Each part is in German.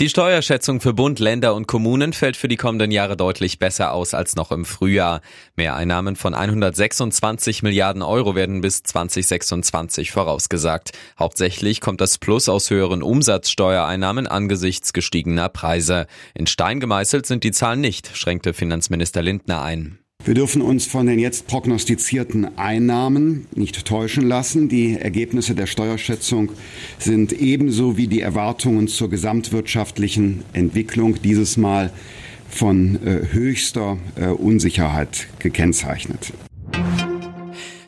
Die Steuerschätzung für Bund, Länder und Kommunen fällt für die kommenden Jahre deutlich besser aus als noch im Frühjahr. Mehreinnahmen von 126 Milliarden Euro werden bis 2026 vorausgesagt. Hauptsächlich kommt das Plus aus höheren Umsatzsteuereinnahmen angesichts gestiegener Preise. In Stein gemeißelt sind die Zahlen nicht, schränkte Finanzminister Lindner ein. Wir dürfen uns von den jetzt prognostizierten Einnahmen nicht täuschen lassen. Die Ergebnisse der Steuerschätzung sind ebenso wie die Erwartungen zur gesamtwirtschaftlichen Entwicklung dieses Mal von äh, höchster äh, Unsicherheit gekennzeichnet.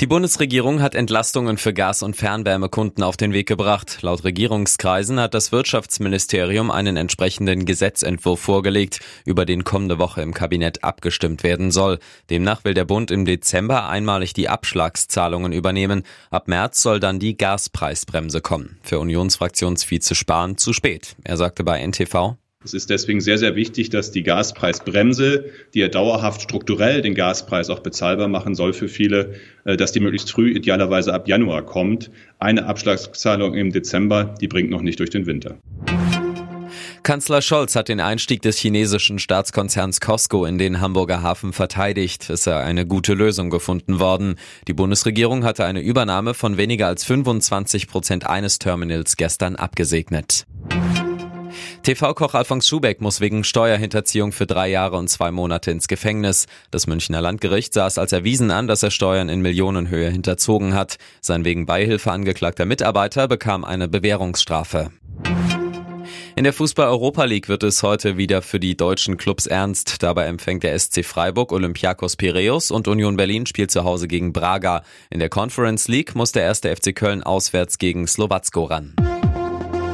Die Bundesregierung hat Entlastungen für Gas- und Fernwärmekunden auf den Weg gebracht. Laut Regierungskreisen hat das Wirtschaftsministerium einen entsprechenden Gesetzentwurf vorgelegt, über den kommende Woche im Kabinett abgestimmt werden soll. Demnach will der Bund im Dezember einmalig die Abschlagszahlungen übernehmen. Ab März soll dann die Gaspreisbremse kommen. Für Unionsfraktionsvize Spahn zu spät. Er sagte bei NTV, es ist deswegen sehr, sehr wichtig, dass die Gaspreisbremse, die ja dauerhaft strukturell den Gaspreis auch bezahlbar machen soll für viele, äh, dass die möglichst früh, idealerweise ab Januar kommt. Eine Abschlagszahlung im Dezember, die bringt noch nicht durch den Winter. Kanzler Scholz hat den Einstieg des chinesischen Staatskonzerns Costco in den Hamburger Hafen verteidigt. Es sei eine gute Lösung gefunden worden. Die Bundesregierung hatte eine Übernahme von weniger als 25 Prozent eines Terminals gestern abgesegnet. TV-Koch Alfons Schubeck muss wegen Steuerhinterziehung für drei Jahre und zwei Monate ins Gefängnis. Das Münchner Landgericht sah es als erwiesen an, dass er Steuern in Millionenhöhe hinterzogen hat. Sein wegen Beihilfe angeklagter Mitarbeiter bekam eine Bewährungsstrafe. In der Fußball-Europa League wird es heute wieder für die deutschen Clubs ernst. Dabei empfängt der SC Freiburg Olympiakos Piräus und Union Berlin spielt zu Hause gegen Braga. In der Conference League muss der erste FC Köln auswärts gegen Slowacko ran.